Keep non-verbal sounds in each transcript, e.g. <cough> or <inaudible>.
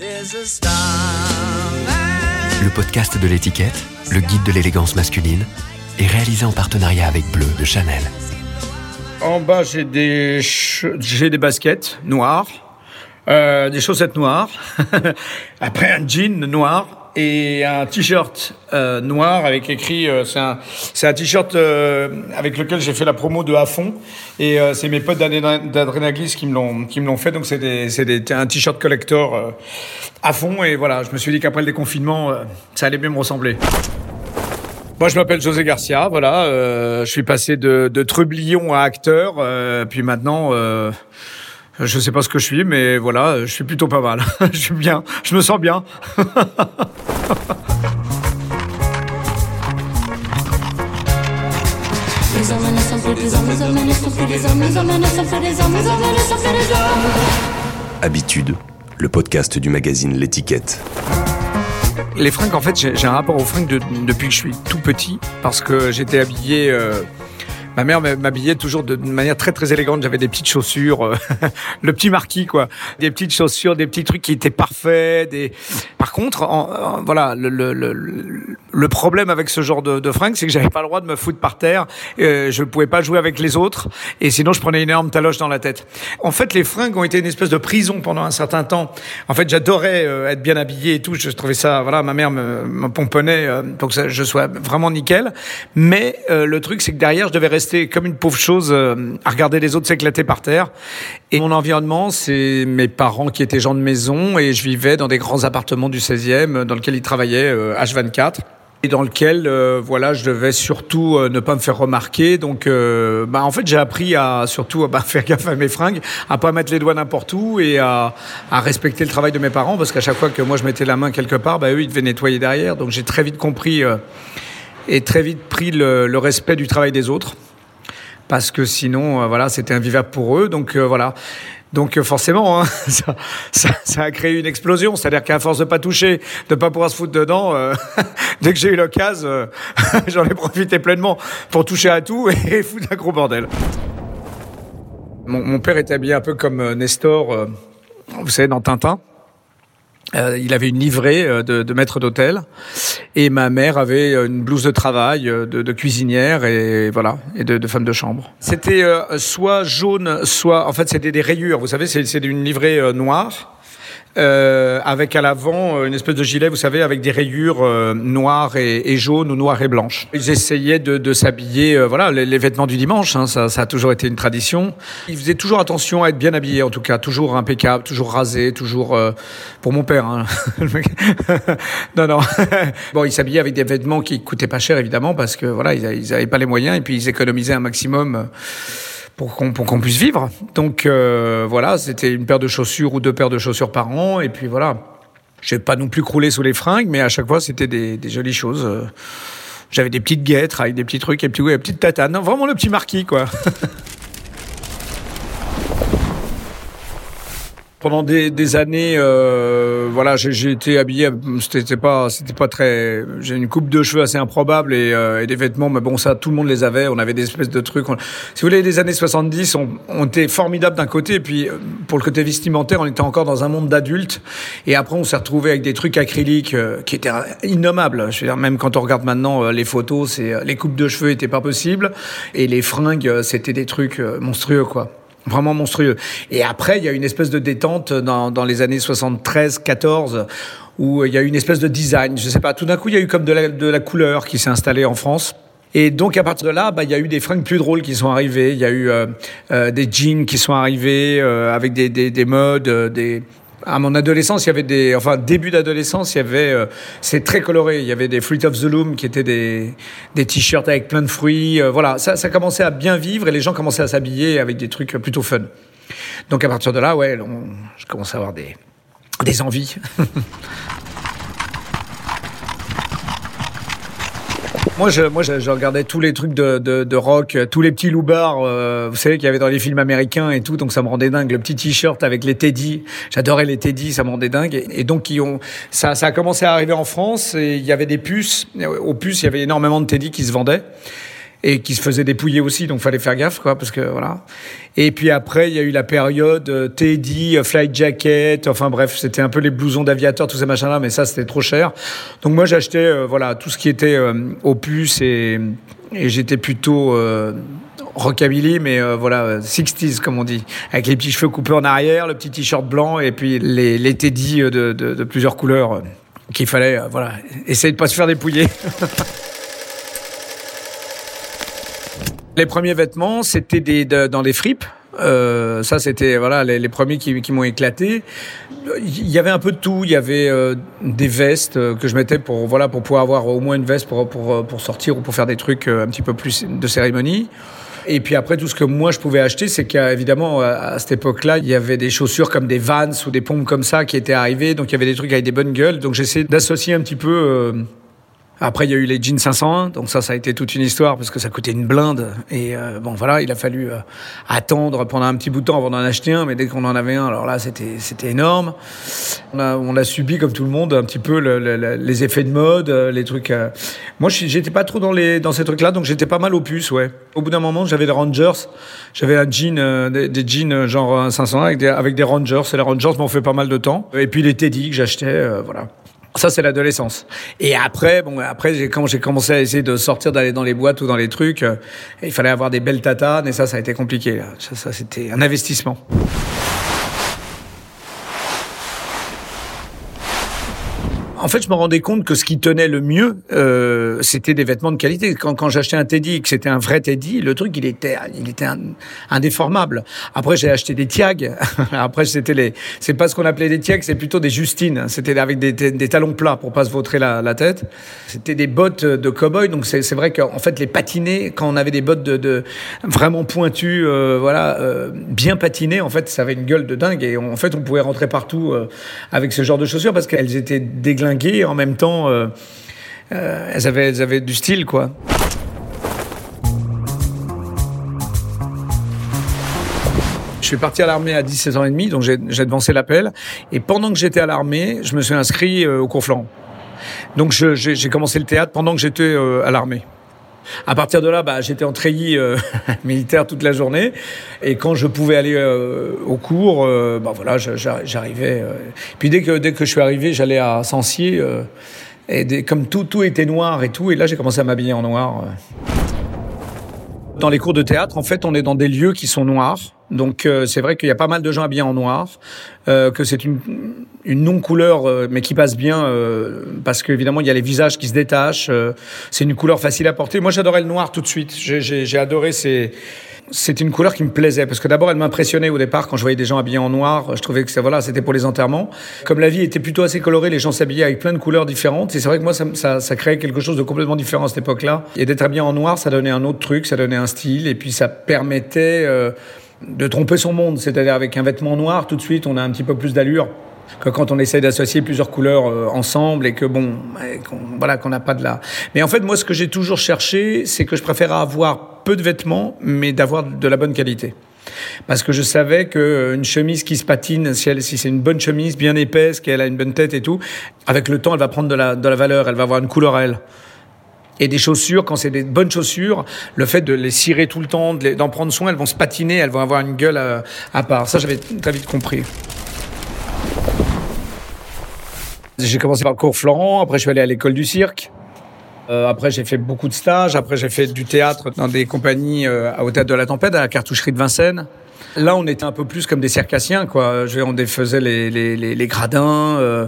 Le podcast de l'étiquette, le guide de l'élégance masculine, est réalisé en partenariat avec Bleu de Chanel. En bas, j'ai des, j'ai des baskets noires, euh, des chaussettes noires, <laughs> après un jean noir et un t-shirt euh, noir avec écrit. euh, c'est un, un t-shirt euh, avec lequel j'ai fait la promo de à fond et c'est mes potes d'Adrena- d'Adrenaglis qui me l'ont qui me l'ont fait. Donc c'est un t-shirt collector à fond et voilà. Je me suis dit qu'après le déconfinement, ça allait bien me ressembler. Moi, je m'appelle José Garcia. Voilà, je suis passé de, trublion à acteur, puis maintenant, je sais pas ce que je suis, mais voilà, je suis plutôt pas mal. <laughs> je suis bien, je me sens bien. <laughs> Habitude, le podcast du magazine L'étiquette. Les fringues, en fait, j'ai un rapport aux fringues de- depuis que je suis tout petit, parce que j'étais habillé. euh, Ma mère m'habillait toujours de manière très très élégante. J'avais des petites chaussures, euh, <laughs> le petit marquis quoi, des petites chaussures, des petits trucs qui étaient parfaits. Par contre, voilà, le, problème avec ce genre de, fringues, c'est que j'avais pas le droit de me foutre par terre. Euh, je pouvais pas jouer avec les autres, et sinon je prenais une énorme taloche dans la tête. En fait, les fringues ont été une espèce de prison pendant un certain temps. En fait, j'adorais euh, être bien habillé et tout. Je trouvais ça, voilà, ma mère me, pomponnait euh, pour que je sois vraiment nickel. Mais le truc, c'est que derrière, je devais rester comme une pauvre chose euh, à regarder les autres s'éclater par terre. Et mon environnement, c'est mes parents qui étaient gens de maison et je vivais dans des grands appartements du 16e euh, dans lequel ils travaillaient euh, H24 et dans lequel euh, voilà je devais surtout euh, ne pas me faire remarquer. Donc euh, bah en fait j'ai appris à surtout à bah, faire gaffe à mes fringues à pas mettre les doigts n'importe où et à, à respecter le travail de mes parents parce qu'à chaque fois que moi je mettais la main quelque part bah eux ils devaient nettoyer derrière. Donc j'ai très vite compris euh, et très vite pris le respect du travail des autres parce que sinon, euh, voilà, c'était invivable pour eux. Donc euh, voilà. Donc euh, forcément, hein, <laughs> ça, ça, ça a créé une explosion. C'est-à-dire qu'à force de pas toucher, de pas pouvoir se foutre dedans, euh, <laughs> dès que j'ai eu l'occasion, <laughs> j'en ai profité pleinement pour toucher à tout et foutre un gros bordel. Mon, mon père était habillé un peu comme Nestor, euh, vous savez, dans Tintin. Euh, il avait une livrée euh, de, de maître d'hôtel et ma mère avait euh, une blouse de travail euh, de, de cuisinière et voilà et de, de femme de chambre. C'était euh, soit jaune, soit en fait c'était des rayures. Vous savez, c'est une livrée euh, noire. Euh, avec à l'avant euh, une espèce de gilet, vous savez, avec des rayures euh, noires et, jaunes ou noires et blanches. Ils essayaient de, de s'habiller, euh, voilà, les, les vêtements du dimanche, hein, ça, ça a toujours été une tradition. Ils faisaient toujours attention à être bien habillés, en tout cas, toujours impeccable, toujours rasé, toujours euh, pour mon père. Hein. <laughs> <laughs> Non, non. <laughs> bon, ils s'habillaient avec des vêtements qui coûtaient pas cher, évidemment, parce que voilà, ils, a- ils avaient pas les moyens et puis ils économisaient un maximum. Pour qu'on puisse vivre. Donc euh, voilà, c'était une paire de chaussures ou deux paires de chaussures par an. Et puis voilà, je vais pas non plus crouler sous les fringues, mais à chaque fois c'était des, des jolies choses. Euh, J'avais des petites guêtres avec des petits trucs et puis ouais, des petites tatanes. Non, vraiment le petit marquis quoi. <laughs> Pendant des, des années, euh, voilà, j'ai été habillé. C'était pas, c'était pas très. J'ai une coupe de cheveux assez improbable et, euh, et des vêtements, mais bon, ça, tout le monde les avait. On avait des espèces de trucs. Si vous voulez, les années 70, on, on était formidables d'un côté, et puis euh, pour le côté vestimentaire, on était encore dans un monde d'adultes. Et après, on s'est retrouvé avec des trucs acryliques euh, qui étaient innommables. Je veux dire, même quand on regarde maintenant euh, les photos, c'est les coupes de cheveux étaient pas possibles et les fringues, c'était des trucs monstrueux, quoi. Vraiment monstrueux. Et après, il y a une espèce de détente dans, dans les années 73-14 où il y a eu une espèce de design. Je sais pas, tout d'un coup, il y a eu comme de la, de la couleur qui s'est installée en France. Et donc à partir de là, bah, il y a eu des fringues plus drôles qui sont arrivées. Il y a eu euh, euh, des jeans qui sont arrivés euh, avec des, des, des modes, euh, des, à mon adolescence, il y avait des, enfin début d'adolescence, il y avait, euh, c'est très coloré. Il y avait des Fruit of the Loom qui étaient des, des t-shirts avec plein de fruits. euh, voilà, ça, ça commençait à bien vivre et les gens commençaient à s'habiller avec des trucs plutôt fun. Donc à partir de là, ouais, je commençais à avoir des, des envies. <laughs> Moi, je, moi, je, je regardais tous les trucs de, de, de rock, euh, tous les petits loupards, euh, vous savez, qu'il y avait dans les films américains et tout, donc ça me rendait dingue. Le petit t-shirt avec les Teddy, j'adorais les Teddy, ça me rendait dingue. Et, donc, qui ont, ça, ça a commencé à arriver en France et il y avait des puces. Aux puces, il y avait énormément de Teddy qui se vendaient. Et qui se faisait dépouiller aussi, donc fallait faire gaffe, quoi, parce que voilà. Et puis après, il y a eu la période euh, Teddy, euh, Flight Jacket, enfin bref, c'était un peu les blousons d'aviateur, tous ces machins-là, mais ça c'était trop cher. Donc moi j'achetais euh, voilà tout ce qui était opus et, j'étais plutôt rockabilly, mais voilà, 60s comme on dit, avec les petits cheveux coupés en arrière, le petit t-shirt blanc et puis les, Teddy de plusieurs couleurs qu'il fallait, voilà, essayer de pas se faire dépouiller. <laughs> Les premiers vêtements, c'était des, dans des fripes. Euh, ça, c'était voilà les, premiers qui, m'ont éclaté. Il y avait un peu de tout. Il y avait euh, des vestes euh, que je mettais pour voilà pour pouvoir avoir au moins une veste pour pour, pour sortir ou pour faire des trucs un petit peu plus de cérémonie. Et puis après, tout ce que moi je pouvais acheter, c'est qu'évidemment, à cette époque-là, il y avait des chaussures comme des Vans ou des pompes comme ça qui étaient arrivées. Donc il y avait des trucs avec des bonnes gueules. Donc j'essayais d'associer un petit peu après, il y a eu les jeans 501, donc ça, ça a été toute une histoire parce que ça coûtait une blinde. Et euh, bon, voilà, il a fallu euh, attendre pendant un petit bout de temps avant d'en acheter un, mais dès qu'on en avait un, alors là, c'était c'était énorme. On a on a subi comme tout le monde un petit peu le, le, les effets de mode, euh, les trucs. Moi, j'étais pas trop dans les dans ces trucs-là, donc j'étais pas mal au puce, ouais. Au bout d'un moment, j'avais des Rangers, j'avais un jean, des, des, jeans genre 501 avec des avec des Rangers. Et les Rangers m'ont fait pas mal de temps. Et puis les Teddy que j'achetais, voilà. Ça, c'est l'adolescence. Et après, bon, après, quand j'ai commencé à essayer de sortir, d'aller dans les boîtes ou dans les trucs, euh, il fallait avoir des belles tatanes, et ça, ça a été compliqué. Ça, ça c'était un investissement. En fait, je me rendais compte que ce qui tenait le mieux, euh, c'était des vêtements de qualité. Quand, quand j'achetais un Teddy, que c'était un vrai Teddy, le truc, il était, il était indéformable. Après, j'ai acheté des Tiag. <laughs> Après, c'était les, c'est pas ce qu'on appelait des Tiag, c'est plutôt des Justines. C'était avec des, des, talons plats pour pas se vautrer la, la tête. C'était des bottes de cowboy. Donc c'est vrai qu'en fait, les patinés, quand on avait des bottes de, de vraiment pointues, euh, voilà, euh, bien patinées, en fait, ça avait une gueule de dingue. Et en fait, on pouvait rentrer partout euh, avec ce genre de chaussures parce qu'elles étaient déglinguées en même temps, euh, euh, elles, avaient, elles avaient du style, quoi. Je suis parti à l'armée à 17 ans et demi, donc j'ai devancé l'appel. Et pendant que j'étais à l'armée, je me suis inscrit euh, au cours flanc. Donc j'ai commencé le théâtre pendant que j'étais à l'armée. À partir de là, bah, j'étais en treillis euh, <laughs> militaire toute la journée. Et quand je pouvais aller euh, au cours, euh, bah, voilà, j'arrivais. Puis dès que, dès que je suis arrivé, j'allais à Sancier. Et comme tout, tout était noir et tout. Et là, j'ai commencé à m'habiller en noir. Dans les cours de théâtre, en fait, on est dans des lieux qui sont noirs. Donc euh, c'est vrai qu'il y a pas mal de gens habillés en noir, euh, que c'est une, une non-couleur, euh, mais qui passe bien, euh, parce qu'évidemment, il y a les visages qui se détachent. c'est une couleur facile à porter. Moi, j'adorais le noir tout de suite. J'ai adoré ces c'est une couleur qui me plaisait parce que d'abord elle m'impressionnait au départ quand je voyais des gens habillés en noir. Je trouvais que ça, voilà, c'était pour les enterrements. Comme la vie était plutôt assez colorée, les gens s'habillaient avec plein de couleurs différentes. Et c'est vrai que moi, ça, ça, ça, créait quelque chose de complètement différent à cette époque-là. Et d'être habillé en noir, ça donnait un autre truc, ça donnait un style, et puis ça permettait euh, de tromper son monde. C'est-à-dire avec un vêtement noir, tout de suite, on a un petit peu plus d'allure que quand on essaie d'associer plusieurs couleurs euh, ensemble et que bon, voilà, qu'on n'a pas de la. Mais en fait, moi, ce que j'ai toujours cherché, c'est que je préfère avoir peu de vêtements, mais d'avoir de la bonne qualité. Parce que je savais qu'une euh, chemise qui se patine, si, si c'est une bonne chemise, bien épaisse, qu'elle a une bonne tête et tout, avec le temps, elle va prendre de la, de la valeur, elle va avoir une couleur elle. Et des chaussures, quand c'est des bonnes chaussures, le fait de les cirer tout le temps, d'en prendre soin, elles vont se patiner, elles vont avoir une gueule à, à part. Ça, j'avais très vite compris. J'ai commencé par le cours Florent, après je suis allé à l'école du cirque. Euh, après, j'ai fait beaucoup de stages. Après, j'ai fait du théâtre dans des compagnies euh, au théâtre de la Tempête, à la cartoucherie de Vincennes. Là, on était un peu plus comme des circassiens, quoi. Je, on faisait les, les, les, gradins. Euh.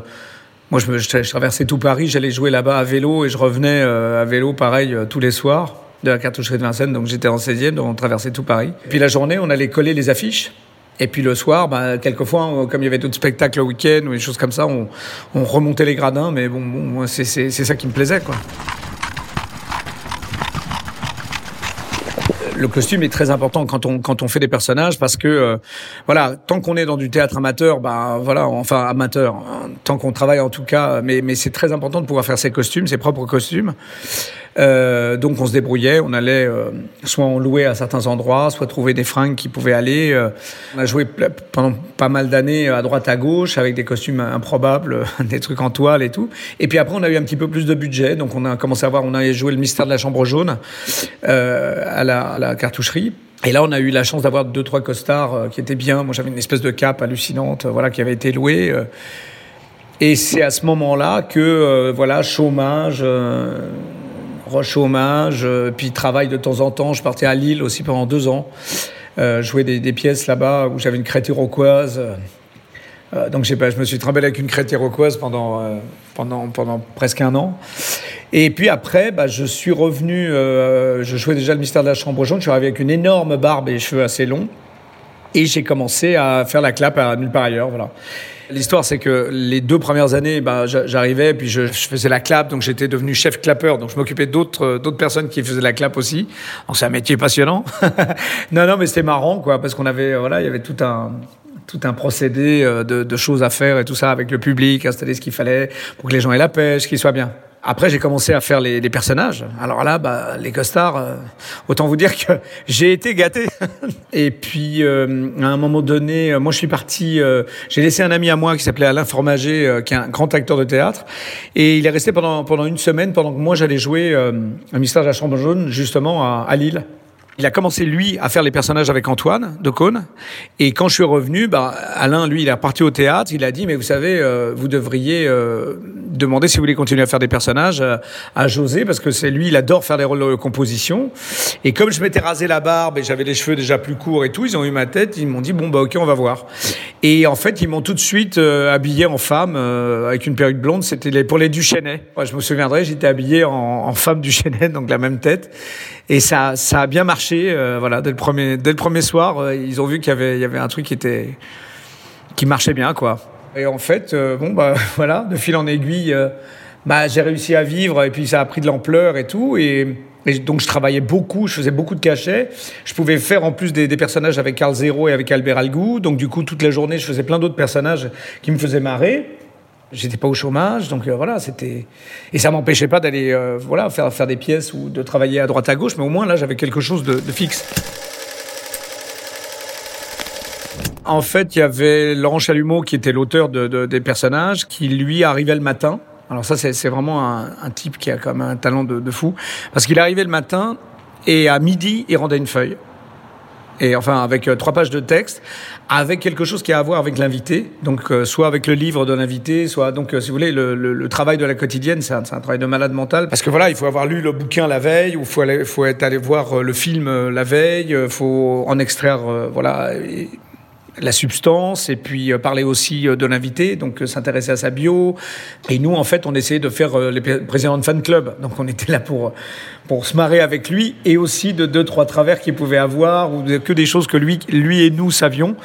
moi, je, je, traversais tout Paris. J'allais jouer là-bas à vélo et je revenais euh, à vélo, pareil, euh, tous les soirs de la cartoucherie de Vincennes. Donc, j'étais en 16e, donc on traversait tout Paris. Puis la journée, on allait coller les affiches. Et puis le soir, bah, quelquefois, comme il y avait d'autres spectacles le week-end ou des choses comme ça, on, on remontait les gradins. Mais bon, bon c'est ça qui me plaisait, quoi. le costume est très important quand on quand on fait des personnages parce que euh, voilà tant qu'on est dans du théâtre amateur bah voilà enfin amateur hein, tant qu'on travaille en tout cas mais mais c'est très important de pouvoir faire ses costumes ses propres costumes Euh, donc on se débrouillait, on allait euh, soit en louer à certains endroits, soit trouver des fringues qui pouvaient aller. Euh, on a joué pendant pas mal d'années à droite à gauche avec des costumes improbables, <laughs> des trucs en toile et tout. Et puis après on a eu un petit peu plus de budget, donc on a commencé à voir, on a joué le mystère de la chambre jaune à la, à, la, cartoucherie. Et là, on a eu la chance d'avoir deux, trois costards qui étaient bien. Moi, j'avais une espèce de cape hallucinante, voilà, qui avait été louée. et c'est à ce moment-là que, voilà, chômage, chômage, euh, puis travail de temps en temps. Je partais à Lille aussi pendant deux ans, euh, jouer des, pièces là-bas où j'avais une crête iroquoise. Euh, donc je me suis trimballé avec une crête iroquoise pendant, pendant, pendant presque un an. Et puis après, bah, je suis revenu, je jouais déjà le mystère de la chambre jaune, je suis arrivé avec une énorme barbe et cheveux assez longs. Et j'ai commencé à faire la clap à nulle part ailleurs. Voilà. L'histoire, c'est que les deux premières années, bah, j'arrivais, puis je, faisais la clap, donc j'étais devenu chef clapeur, donc je m'occupais d'autres d'autres personnes qui faisaient la clap aussi. C'est un métier passionnant. <laughs> non, non, mais c'était marrant, quoi, parce qu'on avait, voilà, il y avait tout un tout un procédé euh, de, de, choses à faire et tout ça avec le public, installer ce qu'il fallait pour que les gens aient la pêche, qu'ils soient bien. Après, j'ai commencé à faire les, les, personnages. Alors là, bah, les costards, euh, autant vous dire que <laughs> j'ai été gâté. <laughs> et puis, euh, à un moment donné, euh, moi, je suis parti. j'ai laissé un ami à moi qui s'appelait Alain Formager, qui est un grand acteur de théâtre, et il est resté pendant pendant une semaine, pendant que moi j'allais jouer un mystère de la Chambre jaune, justement à, à Lille. Il a commencé, lui, à faire les personnages avec Antoine de Cône. Et quand je suis revenu, bah, Alain, lui, il est reparti au théâtre. Il a dit, mais vous savez, euh, vous devriez euh, demander si vous voulez continuer à faire des personnages euh, à José, parce que c'est lui, il adore faire des rôles de composition. Et comme je m'étais rasé la barbe et j'avais les cheveux déjà plus courts et tout, ils ont eu ma tête. Ils m'ont dit, bon, bah, ok, on va voir. Et en fait, ils m'ont tout de suite habillé en femme, avec une perruque blonde. C'était pour les Duchesnay. Moi, je me souviendrai, j'étais habillé en, en femme Duchesnay, <laughs> donc la même tête. Et ça, ça a bien marché. Euh, voilà, dès le premier, dès le premier soir, euh, ils ont vu qu'il y avait, il y avait un truc qui était, qui marchait bien, quoi. Et en fait, euh, bon, bah <laughs> voilà, de fil en aiguille, bah j'ai réussi à vivre et puis ça a pris de l'ampleur et tout. Et, donc je travaillais beaucoup, je faisais beaucoup de cachets. Je pouvais faire en plus des, des personnages avec Carl Zero et avec Albert Algou. Donc du coup, toute la journée, je faisais plein d'autres personnages qui me faisaient marrer. J'étais pas au chômage, donc euh, voilà, c'était et ça m'empêchait pas d'aller euh, voilà faire faire des pièces ou de travailler à droite à gauche, mais au moins là j'avais quelque chose de, fixe. En fait, il y avait Laurent Chalumeau qui était l'auteur de, de, des personnages, qui lui arrivait le matin. Alors ça, c'est vraiment un, type qui a quand même un talent de fou, parce qu'il arrivait le matin et à midi, il rendait une feuille et enfin avec euh, trois pages de texte, avec quelque chose qui a à voir avec l'invité, donc euh, soit avec le livre de l'invité, soit donc euh, si vous voulez le, le, le, travail de la quotidienne, c'est un, un, travail de malade mental, parce que voilà, il faut avoir lu le bouquin la veille, ou faut aller, faut être allé voir le film la veille, faut en extraire voilà. La substance et puis parler aussi de l'invité, donc s'intéresser à sa bio. Et nous, en fait, on essayait de faire les présidents de fan club. Donc on était là pour pour se marrer avec lui et aussi de deux, trois travers qu'il pouvait avoir ou que des choses que lui, lui et nous savions,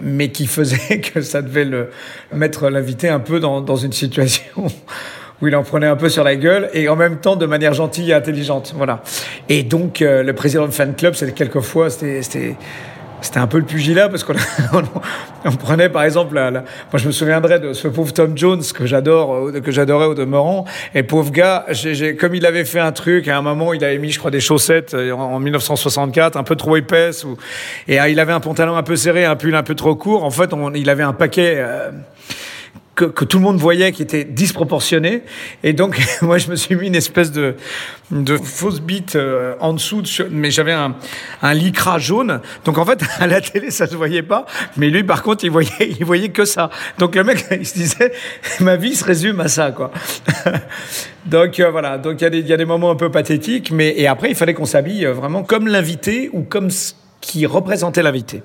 mais qui faisaient <laughs> que ça devait le, mettre l'invité un peu dans, dans une situation <laughs> où il en prenait un peu sur la gueule et en même temps de manière gentille et intelligente. Voilà. Et donc, euh, le président de fan club, c'était quelquefois, c'était c'était un peu le pugilat parce qu'on <laughs> on, prenait par exemple, moi je me souviendrai de ce pauvre Tom Jones que j'adore, euh, que j'adorais au demeurant. Et pauvre gars, comme il avait fait un truc, à un moment il avait mis, je crois, des chaussettes euh, en, 1964, un peu trop épaisses, ou, et ah, il avait un pantalon un peu serré, un pull un peu trop court. En fait, on, il avait un paquet. Euh, que, que, tout le monde voyait qui était disproportionné. Et donc, <laughs> moi, je me suis mis une espèce de, de fausse bite euh, en dessous, de, mais j'avais un, un lycra jaune. Donc, en fait, <laughs> à la télé, ça se voyait pas. Mais lui, par contre, il voyait, il voyait que ça. Donc, le mec, <laughs> il se disait, ma vie se résume à ça, quoi. donc, euh, voilà. Donc, il y, y, a des moments un peu pathétiques. Mais, et après, il fallait qu'on s'habille euh, vraiment comme l'invité ou comme ce qui représentait l'invité.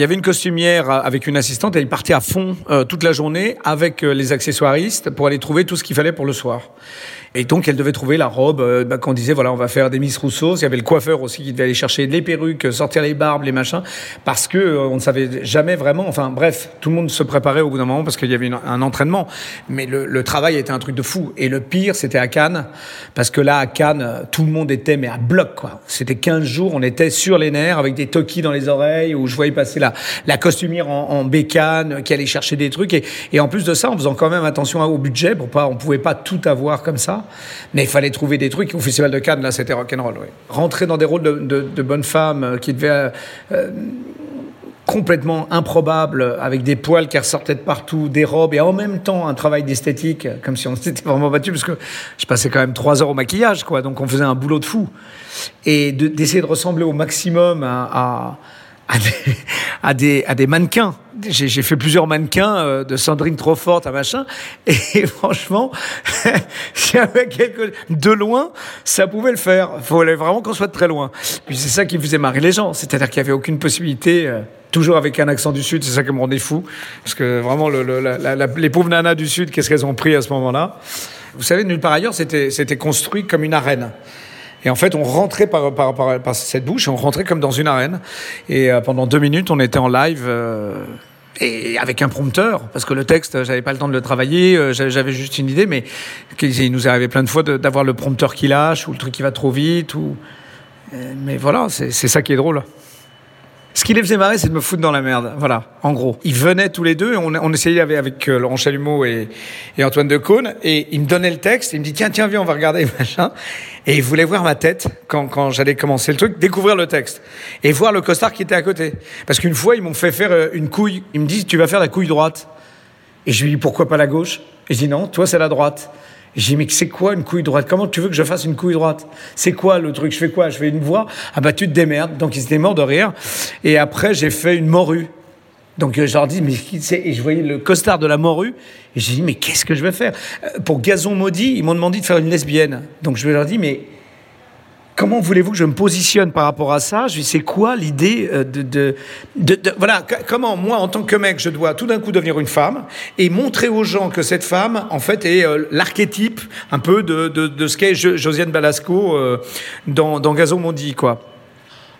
Il y avait une costumière avec une assistante, elle partait à fond euh, toute la journée avec euh, les accessoiristes pour aller trouver tout ce qu'il fallait pour le soir. Et donc, elle devait trouver la robe. Euh, bah, qu'on disait, voilà, on va faire des Miss Rousseau. Il y avait le coiffeur aussi qui devait aller chercher les perruques, sortir les barbes, les machins, parce que euh, on ne savait jamais vraiment. Enfin, bref, tout le monde se préparait au bout d'un moment parce qu'il y avait un entraînement. Mais le, le, travail était un truc de fou. Et le pire, c'était à Cannes, parce que là, à Cannes, tout le monde était mais à bloc, quoi. C'était 15 jours, on était sur les nerfs avec des toquis dans les oreilles, où je voyais passer la la, la costumière en, en bécane qui allait chercher des trucs. Et, en plus de ça, en faisant quand même attention au budget, pour pas, on pouvait pas tout avoir comme ça, mais il fallait trouver des trucs. Au Festival de Cannes, là, c'était rock'n'roll. Oui. Rentrer dans des rôles de, bonnes femmes euh, qui devaient euh, complètement improbable, avec des poils qui ressortaient de partout, des robes, et en même temps un travail d'esthétique, comme si on <laughs> s'était vraiment battu, parce que je passais quand même trois heures au maquillage, quoi, donc on faisait un boulot de fou. Et d'essayer de, de, ressembler au maximum à à des, à des, à des mannequins. J'ai fait plusieurs mannequins euh, de Sandrine trop forte à machin. Et, <laughs> franchement, <laughs> quelque, de loin, ça pouvait le faire. Il fallait vraiment qu'on soit de très loin. Puis c'est ça qui faisait marrer les gens. C'est-à-dire qu'il n'y avait aucune possibilité, euh, toujours avec un accent du Sud, c'est ça qui me rendait fou. Parce que vraiment, le, le, la, la, les pauvres nanas du Sud, qu'est-ce qu'elles ont pris à ce moment-là? Vous savez, nulle part ailleurs, c'était construit comme une arène. Et en fait, on rentrait par, par, par, par, cette bouche, on rentrait comme dans une arène. Et euh, pendant deux minutes, on était en live. Euh, et avec un prompteur, parce que le texte, j'avais pas le temps de le travailler, euh, j'avais juste une idée, mais il nous arrivé plein de fois d'avoir le prompteur qui lâche, ou le truc qui va trop vite, ou... Mais voilà, c'est ça qui est drôle. Ce qui les faisait marrer, c'est de me foutre dans la merde. Voilà, en gros. Ils venaient tous les deux, on, on essayait avec, avec euh, Laurent Chalumeau et, et, Antoine Decaune, et ils me donnaient le texte, ils me dit tiens, tiens, viens, on va regarder, <laughs> machin. Et ils voulaient voir ma tête quand, quand j'allais commencer le truc, découvrir le texte. Et voir le costard qui était à côté. Parce qu'une fois, ils m'ont fait faire euh, une couille. Ils me disent, tu vas faire la couille droite. Et je lui dis, pourquoi pas la gauche? Et je dis, non, toi, c'est la droite. J'ai dit, mais c'est quoi une couille droite? Comment tu veux que je fasse une couille droite? C'est quoi le truc? Je fais quoi? Je fais une voix Ah bah tu te démerdes. Donc ils étaient morts de rire. Et après, j'ai fait une morue. Donc je leur dis, mais et je voyais le costard de la morue, et j'ai dit, mais qu'est-ce que je vais faire Pour Gazon Maudit, ils m'ont demandé de faire une lesbienne. Donc je leur dis, mais comment voulez-vous que je me positionne par rapport à ça Je dis, c'est quoi l'idée de, de, de, Voilà, comment moi, en tant que mec, je dois tout d'un coup devenir une femme et montrer aux gens que cette femme, en fait, est euh, l'archétype un peu de, de, ce qu'est Josiane Balasco euh, dans, dans Gazon Mondi, quoi.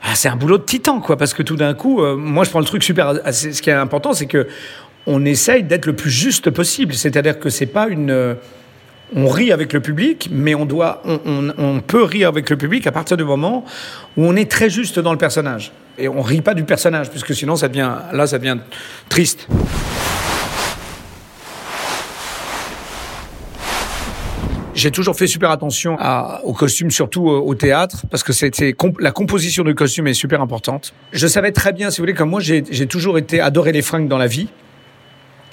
Ah, c'est un boulot de titan, quoi, parce que tout d'un coup, euh, moi, je prends le truc super. Ce qui est important, c'est que on essaye d'être le plus juste possible. C'est-à-dire que c'est pas une on rit avec le public, mais on, doit, on, on, on, peut rire avec le public à partir du moment où on est très juste dans le personnage. Et on rit pas du personnage, puisque sinon, ça devient, là, ça devient triste. J'ai toujours fait super attention à, aux costumes, surtout au théâtre, parce que c'était la composition du costume est super importante. Je savais très bien, si vous voulez, comme moi, j'ai toujours été adoré les fringues dans la vie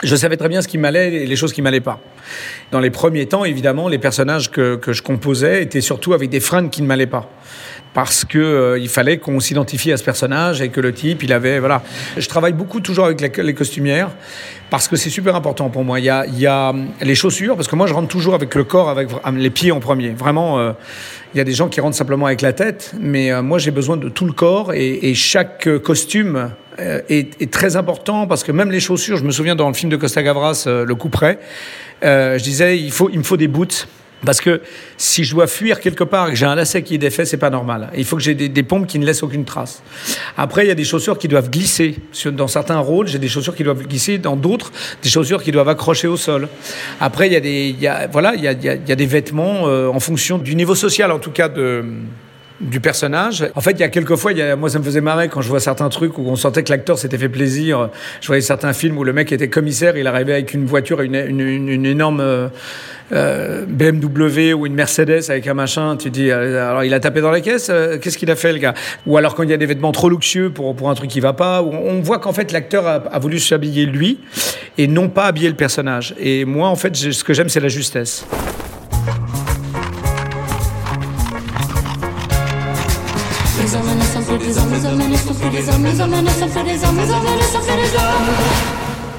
je savais très bien ce qui m'allait et les choses qui m'allaient pas. Dans les premiers temps, évidemment, les personnages que, que je composais étaient surtout avec des fringues qui ne m'allaient pas. Parce que euh, il fallait qu'on s'identifie à ce personnage et que le type, il avait voilà. Je travaille beaucoup toujours avec les, les costumières parce que c'est super important pour moi. Il y a, il y a les chaussures parce que moi je rentre toujours avec le corps, avec les pieds en premier. Vraiment, euh, il y a des gens qui rentrent simplement avec la tête, mais euh, moi j'ai besoin de tout le corps et, et chaque costume est, est, très important parce que même les chaussures, je me souviens dans le film de Costa Gavras, euh, Le coup près, euh, je disais il, faut, il me faut des boots. Parce que si je dois fuir quelque part et que j'ai un lacet qui est défait, c'est pas normal. Il faut que j'ai des, pompes qui ne laissent aucune trace. Après, il y a des chaussures qui doivent glisser. Dans certains rôles, j'ai des chaussures qui doivent glisser. Dans d'autres, des chaussures qui doivent accrocher au sol. Après, il y a des, voilà, il y a, il y a des vêtements euh, en fonction du niveau social, en tout cas de du personnage. En fait, il y a quelques fois, il y a, moi ça me faisait marrer quand je vois certains trucs où on sentait que l'acteur s'était fait plaisir. Je voyais certains films où le mec était commissaire, il arrivait avec une voiture, une, énorme euh, BMW ou une Mercedes avec un machin. Tu dis, alors il a tapé dans la caisse, euh, qu'est-ce qu'il a fait le gars? Ou alors quand il y a des vêtements trop luxueux pour, un truc qui va pas, on voit qu'en fait l'acteur a, voulu s'habiller lui et non pas habiller le personnage. Et moi, en fait, ce que j'aime, c'est la justesse.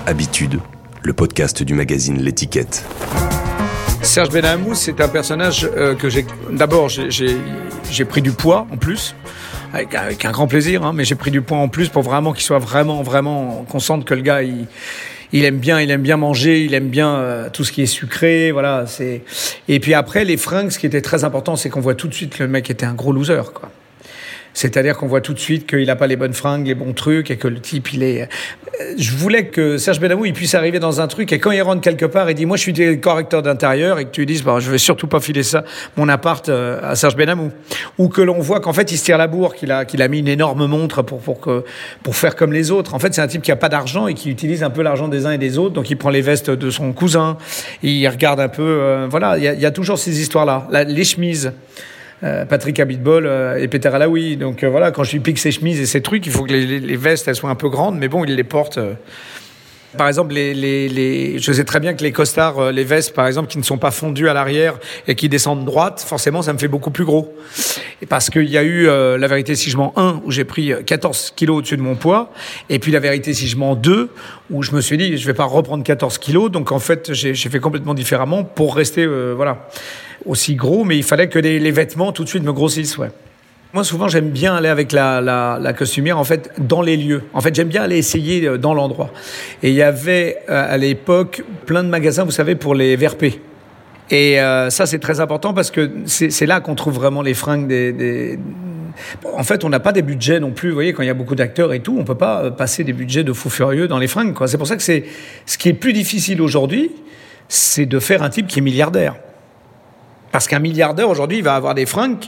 Habitude, le podcast du magazine L'étiquette. Serge Benamou, c'est un personnage euh, que j'ai. D'abord, j'ai pris du poids en plus, avec, un grand plaisir, hein, mais j'ai pris du poids en plus pour vraiment qu'il soit vraiment, vraiment. qu'on sente que le gars, il il aime bien, il aime bien manger, il aime bien euh, tout ce qui est sucré, voilà. C'est et puis après les fringues, ce qui était très important, c'est qu'on voit tout de suite que le mec était un gros loser, quoi. C'est-à-dire qu'on voit tout de suite qu'il n'a pas les bonnes fringues, les bons trucs, et que le type, il est. Euh, je voulais que Serge Benamou, il puisse arriver dans un truc, et quand il rentre quelque part, il dit Moi, je suis correcteur d'intérieur, et que tu lui dises bah, Je vais surtout pas filer ça, mon appart, euh, à Serge Benamou. Ou que l'on voit qu'en fait, il se tire la bourre, qu'il a, qu'il a mis une énorme montre pour, pour, que, pour faire comme les autres. En fait, c'est un type qui a pas d'argent et qui utilise un peu l'argent des uns et des autres. Donc, il prend les vestes de son cousin, il regarde un peu. Euh, voilà, il y, a toujours ces histoires-là. les chemises. Euh, Patrick Abitbol euh, et Peter Alaoui. Donc euh, voilà, quand je lui pique ses chemises et ses trucs, il faut que les, vestes elles soient un peu grandes, mais bon, il les porte. Par exemple, les, les, je sais très bien que les costards, les vestes, par exemple, qui ne sont pas fondues à l'arrière et qui descendent droite, forcément, ça me fait beaucoup plus gros. Et parce qu'il y a eu la vérité si je mens 1, où j'ai pris 14 kilos au-dessus de mon poids, et puis la vérité si je mens 2, où je me suis dit, je vais pas reprendre 14 kilos. Donc, en fait, j'ai fait complètement différemment pour rester, voilà aussi gros, mais il fallait que les, vêtements tout de suite me grossissent, ouais. Moi, souvent, j'aime bien aller avec la, la, costumière, en fait, dans les lieux. En fait, j'aime bien aller essayer euh, dans l'endroit. Et il y avait, euh, à l'époque, plein de magasins, vous savez, pour les VRP. Et euh, ça, c'est très important parce que c'est là qu'on trouve vraiment les fringues des... En fait, on n'a pas des budgets non plus. Vous voyez, quand il y a beaucoup d'acteurs et tout, on peut pas passer des budgets de fou furieux dans les fringues. C'est pour ça que c'est ce qui est plus difficile aujourd'hui, c'est de faire un type qui est milliardaire. Parce qu'un milliardaire aujourd'hui, va avoir des fringues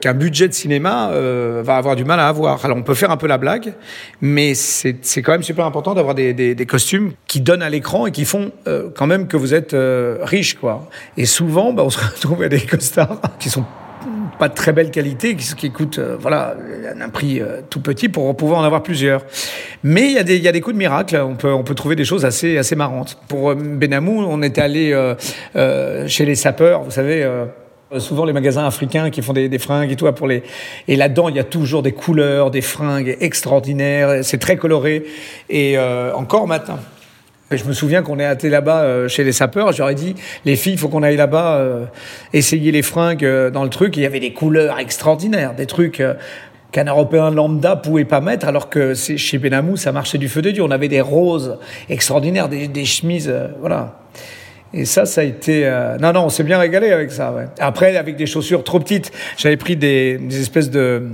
qu'un budget de cinéma euh, va avoir du mal à avoir. Alors on peut faire un peu la blague, mais c'est quand même super important d'avoir des, des, des, costumes qui donnent à l'écran et qui font euh, quand même que vous êtes euh, riche, quoi. Et souvent, bah, on se <laughs> retrouve à des costards qui sont pas de très belle qualité, qui, qui coûtent voilà, un prix tout petit pour pouvoir en avoir plusieurs. Mais il y, a des, y a des coups de miracle, on peut, on peut trouver des choses assez, assez marrantes. Pour Benamou, on était allé chez les sapeurs, vous savez Souvent les magasins africains qui font des, des fringues et tout pour les et là-dedans il y a toujours des couleurs, des fringues extraordinaires, c'est très coloré et encore maintenant je me souviens qu'on est été là-bas euh, chez les sapeurs. J'aurais dit, les filles, il faut qu'on aille là-bas euh, essayer les fringues euh, dans le truc. il y avait des couleurs extraordinaires, des trucs qu'un Européen lambda pouvait pas mettre, alors que chez Benamou, ça marchait du feu de Dieu. On avait des roses extraordinaires, des, des chemises, voilà. Et ça, ça a été... Non, non, on s'est bien régalé avec ça. Ouais. Après, avec des chaussures trop petites, j'avais pris des, des espèces de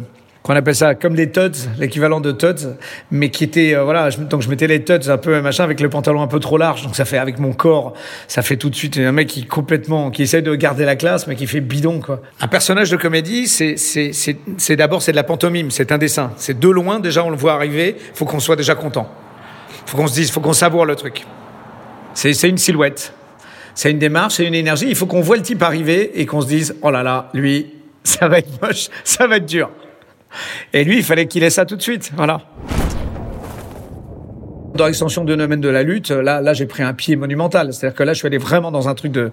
qu'on appelle ça comme des tuds, l'équivalent de tuds, mais qui était euh, voilà, je, donc je mettais les tuds un peu machin avec le pantalon un peu trop large, donc ça fait avec mon corps, ça fait tout de suite un mec qui complètement qui essaye de garder la classe mais qui fait bidon quoi. Un personnage de comédie, c'est c'est c'est d'abord c'est de la pantomime, c'est un dessin, c'est de loin déjà on le voit arriver, faut qu'on soit déjà content. Faut qu'on se dise, faut qu'on savoure le truc. C'est c'est une silhouette. C'est une démarche, c'est une énergie, il faut qu'on voit le type arriver et qu'on se dise oh là là, lui, <laughs> ça va être moche, ça va être dur. Et lui, il fallait qu'il ait ça tout de suite. Voilà. Dans l'extension de domaine de la lutte, là, là, j'ai pris un pied monumental. C'est-à-dire que là, je suis allé vraiment dans un truc de,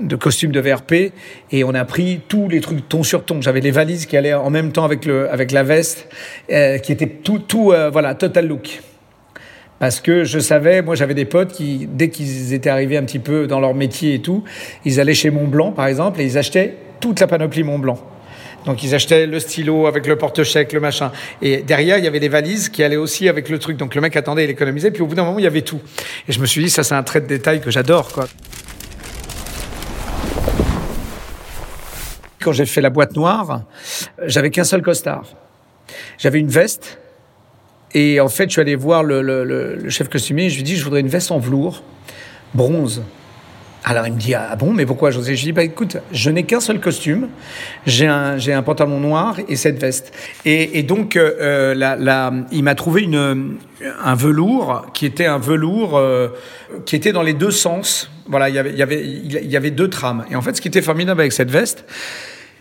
de costume de VRP et on a pris tous les trucs ton sur ton. J'avais les valises qui allaient en même temps avec le, avec la veste, euh, qui était tout, tout, euh, voilà, total look. Parce que je savais, moi j'avais des potes qui, dès qu'ils étaient arrivés un petit peu dans leur métier et tout, ils allaient chez Montblanc par exemple et ils achetaient toute la panoplie Montblanc. Donc ils achetaient le stylo avec le porte-chèque, le machin. Et derrière, il y avait des valises qui allaient aussi avec le truc. Donc le mec attendait, il économisait. Puis au bout d'un moment, il y avait tout. Et je me suis dit, ça c'est un trait de détail que j'adore. quoi. Quand j'ai fait la boîte noire, j'avais qu'un seul costard. J'avais une veste. Et en fait, je suis allé voir le, le chef costumier. Je lui ai dit, je voudrais une veste en velours, bronze. Alors il me dit ah bon mais pourquoi José? Je dis bah écoute je n'ai qu'un seul costume. J'ai un j'ai un pantalon noir et cette veste. Et, donc euh, la, il m'a trouvé une un velours qui était un velours euh, qui était dans les deux sens. Voilà il y avait y avait y avait deux trames. Et en fait ce qui était formidable avec cette veste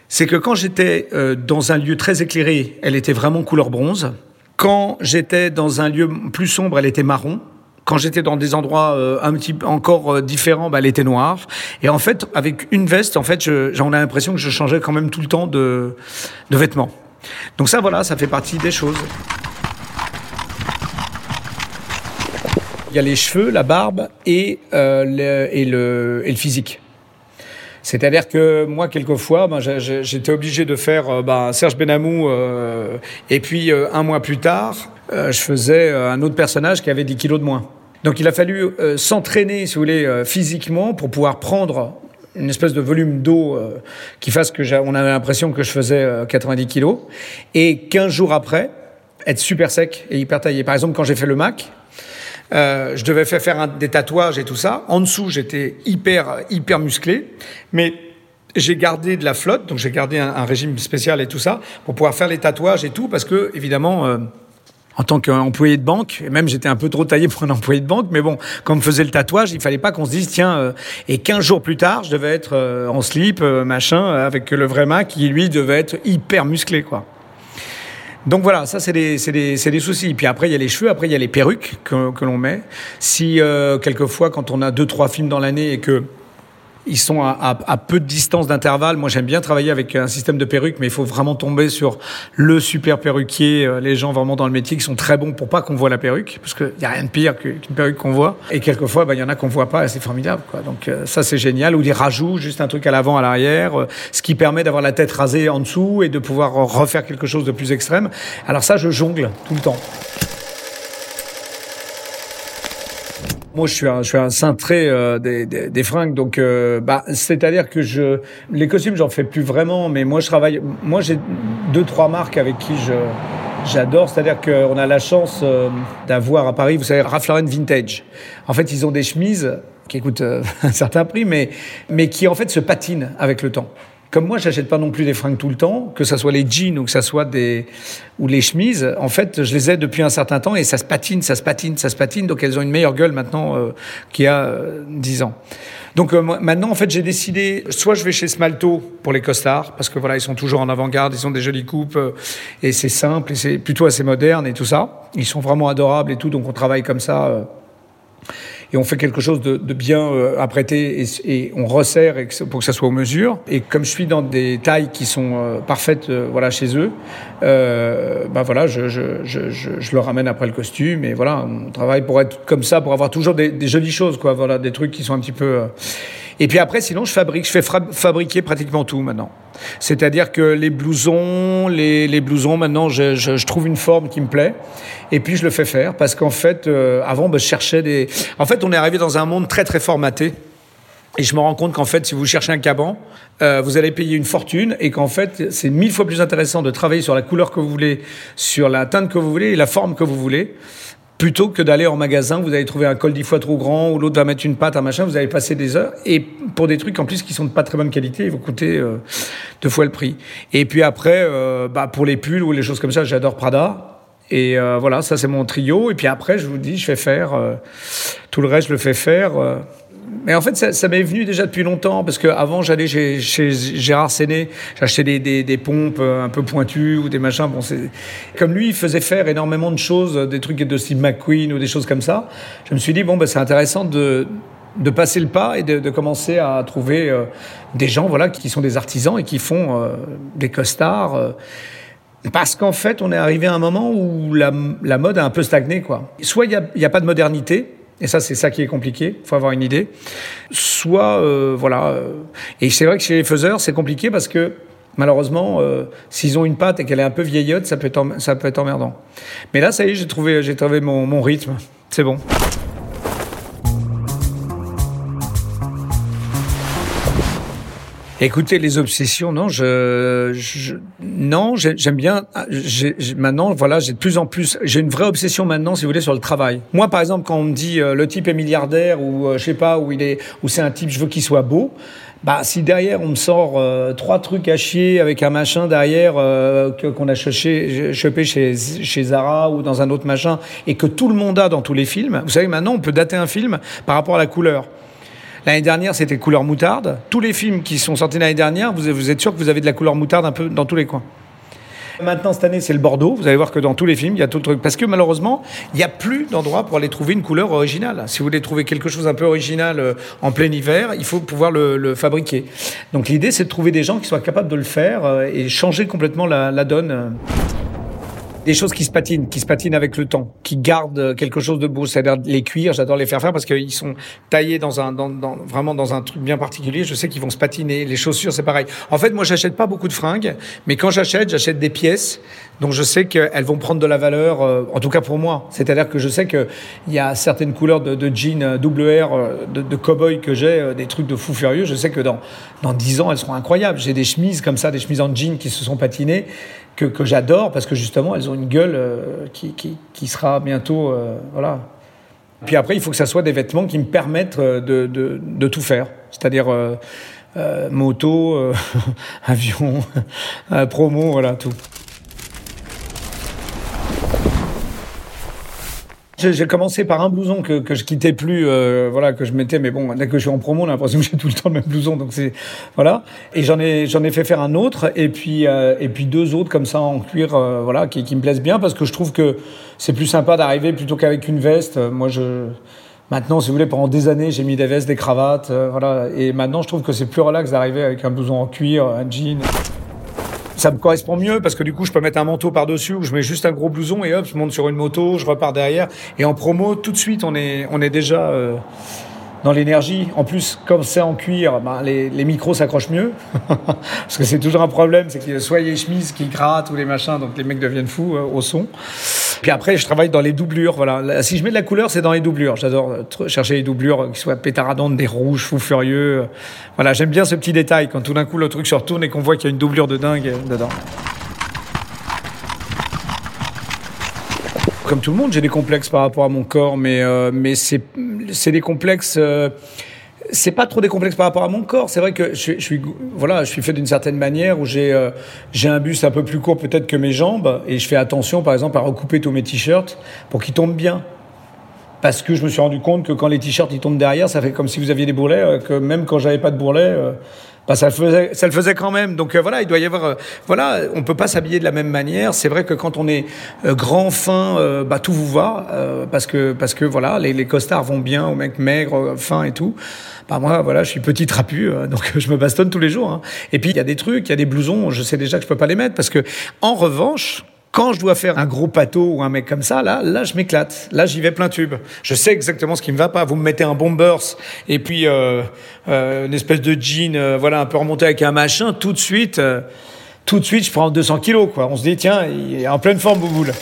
c'est que quand j'étais euh, dans un lieu très éclairé elle était vraiment couleur bronze. Quand j'étais dans un lieu plus sombre elle était marron quand j'étais dans des endroits euh, un petit encore euh, différents, bah, elle était noire. Et en fait, avec une veste, en fait, j'en ai l'impression que je changeais quand même tout le temps de, de vêtements. Donc ça, voilà, ça fait partie des choses. Il y a les cheveux, la barbe et, euh, le, et, le, et le physique. C'est-à-dire que moi, quelquefois, ben, j'étais obligé de faire ben, Serge Benamou, euh, et puis euh, un mois plus tard, je faisais un autre personnage qui avait 10 kilos de moins. Donc il a fallu euh, s'entraîner, si vous voulez, euh, physiquement pour pouvoir prendre une espèce de volume d'eau euh, qui fasse que on avait l'impression que je faisais 90 kilos. Et 15 jours après, être super sec et hyper taillé. Par exemple, quand j'ai fait le Mac, je devais faire, faire des tatouages et tout ça. En dessous, j'étais hyper, hyper musclé. Mais j'ai gardé de la flotte, donc j'ai gardé un, régime spécial et tout ça, pour pouvoir faire les tatouages et tout, parce que, évidemment, en tant qu'employé de banque, et même j'étais un peu trop taillé pour un employé de banque, mais bon, quand on me faisait le tatouage, il fallait pas qu'on se dise, tiens, euh, et 15 jours plus tard, je devais être en slip, machin, avec le vrai Mac, qui lui devait être hyper musclé, quoi. Donc voilà, ça c'est des, des, des, soucis. Puis après il y a les cheveux, après il y a les perruques que, que l'on met. Si euh, quelquefois quand on a deux trois films dans l'année et que ils sont à, peu de distance d'intervalle. Moi, j'aime bien travailler avec un système de perruques, mais il faut vraiment tomber sur le super perruquier, euh, les gens vraiment dans le métier qui sont très bons pour pas qu'on voit la perruque, parce qu'il n'y a rien de pire qu'une perruque qu'on voit. Et quelquefois, bah, il y en a qu'on voit pas et c'est formidable. Quoi. Donc euh, ça, c'est génial. Ou des rajouts, juste un truc à l'avant, à l'arrière, euh, ce qui permet d'avoir la tête rasée en dessous et de pouvoir refaire quelque chose de plus extrême. Alors ça, je jongle tout le temps. Moi, je suis un, je suis un cintré euh, des, des, fringues, donc euh, bah, c'est-à-dire que je, les costumes, j'en fais plus vraiment, mais moi, je travaille. Moi, j'ai deux, trois marques avec qui je J'adore, c'est-à-dire qu'on a la chance euh, d'avoir à Paris, vous savez, Ralph Lauren Vintage. En fait, ils ont des chemises qui coûtent <laughs> un certain prix, mais, mais qui en fait se patinent avec le temps comme moi, j'achète pas non plus des fringues tout le temps, que ce soit les jeans ou que ce soit des ou les chemises. En fait, je les ai depuis un certain temps et ça se patine, ça se patine, ça se patine. Donc elles ont une meilleure gueule maintenant euh, qu'il y a dix ans. Donc euh, maintenant, en fait, j'ai décidé, soit je vais chez Smalto pour les costards, parce que voilà, ils sont toujours en avant-garde, ils ont des jolies coupes, euh, et c'est simple, et c'est plutôt assez moderne et tout ça. Ils sont vraiment adorables et tout, donc on travaille comme ça et on fait quelque chose de, de bien euh, apprêté et, et, on resserre pour que ça soit aux mesures. Et comme je suis dans des tailles qui sont euh, parfaites euh, voilà, chez eux, euh, bah voilà, je, je, je, je, le ramène après le costume et voilà, on travaille pour être comme ça, pour avoir toujours des, des jolies choses, quoi. Voilà, des trucs qui sont un petit peu. Et puis après, sinon, je fabrique, je fais fabriquer pratiquement tout maintenant. C'est-à-dire que les blousons, les, les blousons, maintenant, je, je, je, trouve une forme qui me plaît. Et puis, je le fais faire parce qu'en fait, euh, avant, bah, je cherchais des. En fait, on est arrivé dans un monde très, très formaté. Et je me rends compte qu'en fait, si vous cherchez un caban, euh, vous allez payer une fortune et qu'en fait, c'est mille fois plus intéressant de travailler sur la couleur que vous voulez, sur la teinte que vous voulez et la forme que vous voulez, plutôt que d'aller en magasin, vous allez trouver un col dix fois trop grand, ou l'autre va mettre une pâte, un machin, vous allez passer des heures, et pour des trucs en plus qui sont de pas très bonne qualité, ils vont coûter euh, deux fois le prix. Et puis après, euh, bah, pour les pulls ou les choses comme ça, j'adore Prada. Et euh, voilà, ça c'est mon trio. Et puis après, je vous dis, je fais faire tout le reste, je le fais faire. Mais en fait, ça, ça m'est venu déjà depuis longtemps, parce qu'avant, j'allais chez, chez, Gérard Séné, j'achetais des, des, des, pompes euh, un peu pointues ou des machins. Bon, comme lui, il faisait faire énormément de choses, des trucs de Steve McQueen ou des choses comme ça. Je me suis dit, bon, ben, c'est intéressant de, de passer le pas et de, de commencer à trouver euh, des gens voilà, qui sont des artisans et qui font euh, des costards. parce qu'en fait, on est arrivé à un moment où la, la mode a un peu stagné. Quoi. Soit il n'y a, a, pas de modernité, et ça, c'est ça qui est compliqué. Il faut avoir une idée. Soit, euh, voilà. Euh, et c'est vrai que chez les faiseurs, c'est compliqué parce que malheureusement, euh, s'ils ont une pâte et qu'elle est un peu vieillotte, ça peut être, ça peut être emmerdant. Mais là, ça y est, j'ai trouvé, j'ai trouvé mon, mon rythme. C'est bon. Écoutez, les obsessions, non, je, je non, j'aime bien. maintenant, voilà, j'ai de plus en plus, j'ai une vraie obsession maintenant, si vous voulez, sur le travail. Moi, par exemple, quand on me dit euh, le type est milliardaire ou euh, je sais pas où il est, ou c'est un type, je veux qu'il soit beau. Bah, si derrière on me sort euh, trois trucs à chier avec un machin derrière qu'on a chopé, chopé chez, chez Zara ou dans un autre machin et que tout le monde a dans tous les films, vous savez maintenant on peut dater un film par rapport à la couleur. L'année dernière, c'était couleur moutarde. Tous les films qui sont sortis l'année dernière, vous, êtes sûr que vous avez de la couleur moutarde un peu dans tous les coins. Maintenant, cette année, c'est le Bordeaux. Vous allez voir que dans tous les films, il y a tout le truc. Parce que malheureusement, il n'y a plus d'endroit pour aller trouver une couleur originale. Si vous voulez trouver quelque chose un peu original euh, en plein hiver, il faut pouvoir le, fabriquer. Donc l'idée, c'est de trouver des gens qui soient capables de le faire euh, et changer complètement la, la donne. Des choses qui se patinent, qui se patinent avec le temps, qui gardent quelque chose de beau. C'est-à-dire les cuirs, j'adore les faire faire parce qu'ils sont taillés dans un, dans, dans, vraiment dans un truc bien particulier. Je sais qu'ils vont se patiner. Les chaussures, c'est pareil. En fait, moi, j'achète pas beaucoup de fringues, mais quand j'achète, j'achète des pièces dont je sais qu'elles vont prendre de la valeur. euh, en tout cas pour moi. C'est-à-dire que je sais que il y a certaines couleurs de, jeans euh, double R, euh, de, de cow-boy que j'ai, euh, des trucs de fou furieux. Je sais que dans dans dix ans, elles seront incroyables. J'ai des chemises comme ça, des chemises en jean qui se sont patinées que, que j'adore parce que justement elles ont une gueule euh, qui, qui, qui sera bientôt euh, voilà. Puis après il faut que ça soit des vêtements qui me permettent euh, de, de, tout faire, c'est-à-dire moto, <laughs> avion, promo, voilà tout. J'ai commencé par un blouson que, que je quittais plus, euh, voilà, que je mettais, mais bon, dès que je suis en promo, on a l'impression que j'ai tout le temps le même blouson, donc c'est voilà. Et j'en ai j'en ai fait faire un autre, et puis euh, et puis deux autres comme ça en cuir, euh, voilà, qui, qui me plaisent bien parce que je trouve que c'est plus sympa d'arriver plutôt qu'avec une veste. Moi, je maintenant, si vous voulez, pendant des années, j'ai mis des vestes, des cravates, euh, voilà, et maintenant, je trouve que c'est plus relax d'arriver avec un blouson en cuir, un jean ça me correspond mieux parce que du coup, je peux mettre un manteau par-dessus ou je mets juste un gros blouson et hop, je monte sur une moto, je repars derrière. Et en promo, tout de suite, on est, on est déjà euh, dans l'énergie. En plus, comme c'est en cuir, ben, les, les micros s'accrochent mieux. <laughs> parce que c'est toujours un problème, c'est qu'il y a soit les chemises qui grattent ou les machins, donc les mecs deviennent fous euh, au son. Puis après, je travaille dans les doublures. Voilà. Là, Si je mets de la couleur, c'est dans les doublures. J'adore euh, chercher les doublures euh, qui soient pétaradantes, des rouges, fous furieux. Voilà, j'aime bien ce petit détail quand tout d'un coup le truc se retourne et qu'on voit qu'il y a une doublure de dingue dedans. Comme tout le monde, j'ai des complexes par rapport à mon corps, mais euh, mais c'est des complexes. euh, c'est pas trop des complexes par rapport à mon corps. C'est vrai que je, suis- voilà, je suis fait d'une certaine manière où j'ai euh, j'ai un buste un peu plus court peut-être que mes jambes et je fais attention par exemple à recouper tous mes t-shirts pour qu'ils tombent bien. Parce que je me suis rendu compte que quand les t-shirts ils tombent derrière, ça fait comme si vous aviez des bourrelets, euh, que même quand j'avais pas de bourrelets, bah, ça, le faisait, ça le faisait quand même. Donc euh, voilà, il doit y avoir, euh, voilà, on peut pas s'habiller de la même manière. C'est vrai que quand on est euh, grand, fin, euh, bah tout vous va, parce que parce que voilà, les, les costards vont bien aux mecs maigres, fins et tout. Bah moi, voilà, je suis petit trapu, <laughs> donc je me bastonne tous les jours. hein. Et puis il y a des trucs, il y a des blousons, je sais déjà que je peux pas les mettre parce que en revanche. Quand je dois faire un gros pâteau ou un mec comme ça, là, là, je m'éclate. Là, j'y vais plein tube. Je sais exactement ce qui me va pas. Vous me mettez un bombers et puis euh, euh, une espèce de jean, euh, voilà, un peu remonté avec un machin. Tout de suite, tout de suite, je prends 200 kilos, quoi. On se dit, tiens, il est en pleine forme, Bouboule.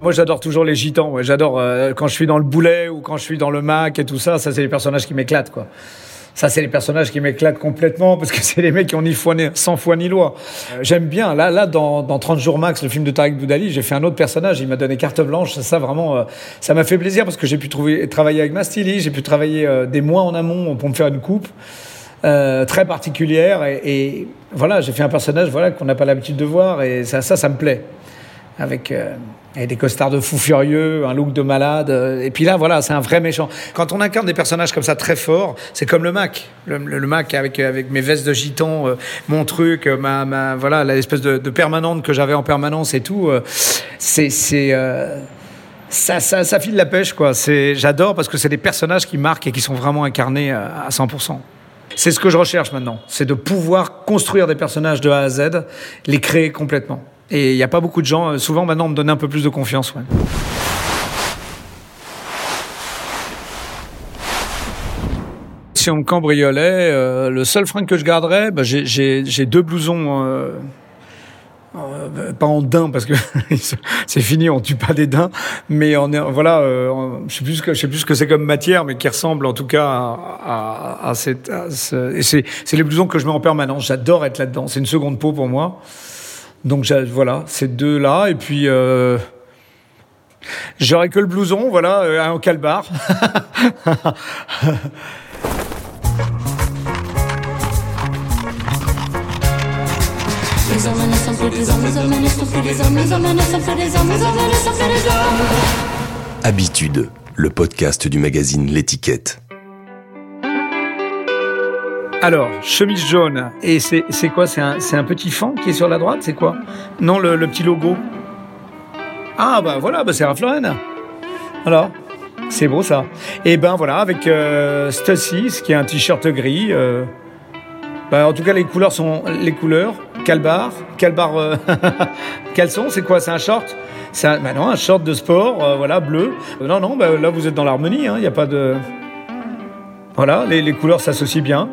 Moi, j'adore toujours les gitans. J'adore quand je suis dans le boulet ou quand je suis dans le Mac et tout ça. Ça, c'est les personnages qui m'éclatent, quoi. Ça, c'est les personnages qui m'éclatent complètement parce que <laughs> c'est les mecs qui ont ni foi ni, sans foi ni loi. Euh, J'aime bien. Là, là, dans, dans 30 jours max, le film de Tariq Boudali, j'ai fait un autre personnage. Il m'a donné carte blanche. Ça, vraiment, euh, ça m'a fait plaisir parce que j'ai pu trouver, travailler avec ma styliste. J'ai pu travailler euh, des mois en amont pour me faire une coupe. très particulière et, voilà j'ai fait un personnage voilà qu'on n'a pas l'habitude de voir et ça ça ça me plaît avec, des costards de fous furieux, un look de malade. euh, Et puis là, voilà, c'est un vrai méchant. Quand on incarne des personnages comme ça très forts, c'est comme le Mac. Le, Mac avec, avec mes vestes de gitan, euh, mon truc, euh, ma, ma, voilà, l'espèce de, permanente que j'avais en permanence et tout. c'est. ça, ça, ça file la pêche, quoi. J'adore parce que c'est des personnages qui marquent et qui sont vraiment incarnés à 100%. C'est ce que je recherche maintenant. C'est de pouvoir construire des personnages de A à Z, les créer complètement. Et il n'y a pas beaucoup de gens, euh, souvent maintenant, on me donne un peu plus de confiance. Ouais. Si on me cambriolait, euh, le seul fringue que je garderais, bah, j'ai- deux blousons. euh, pas en daim parce que <laughs> c'est fini, on tue pas des daims, mais on voilà, je sais plus ce que sais plus ce que c'est comme matière, mais qui ressemble en tout cas à, à, c'est les blousons que je mets en permanence. J'adore être là-dedans. C'est une seconde peau pour moi. Donc voilà, ces deux là, et puis euh, j'aurais que le blouson, voilà, euh, un calbar. <laughs> Habitude, le podcast du magazine L'étiquette. Alors, chemise jaune. Et c'est quoi? C'est un, un petit fan qui est sur la droite C'est quoi? Non, le, le petit logo. Ah, bah voilà, bah c'est Ralph Lauren. Alors, c'est beau ça. Et ben voilà, avec euh, Stussy, ce qui est un t-shirt gris. euh, bah, en tout cas, les couleurs sont les couleurs. calbar, calbar, euh, <laughs> caleçon, c'est quoi? C'est un short? C'est un, bah non, un short de sport, euh, voilà, bleu. non, non, bah, là vous êtes dans l'harmonie, il hein, n'y a pas de... Voilà, les, les couleurs s'associent bien.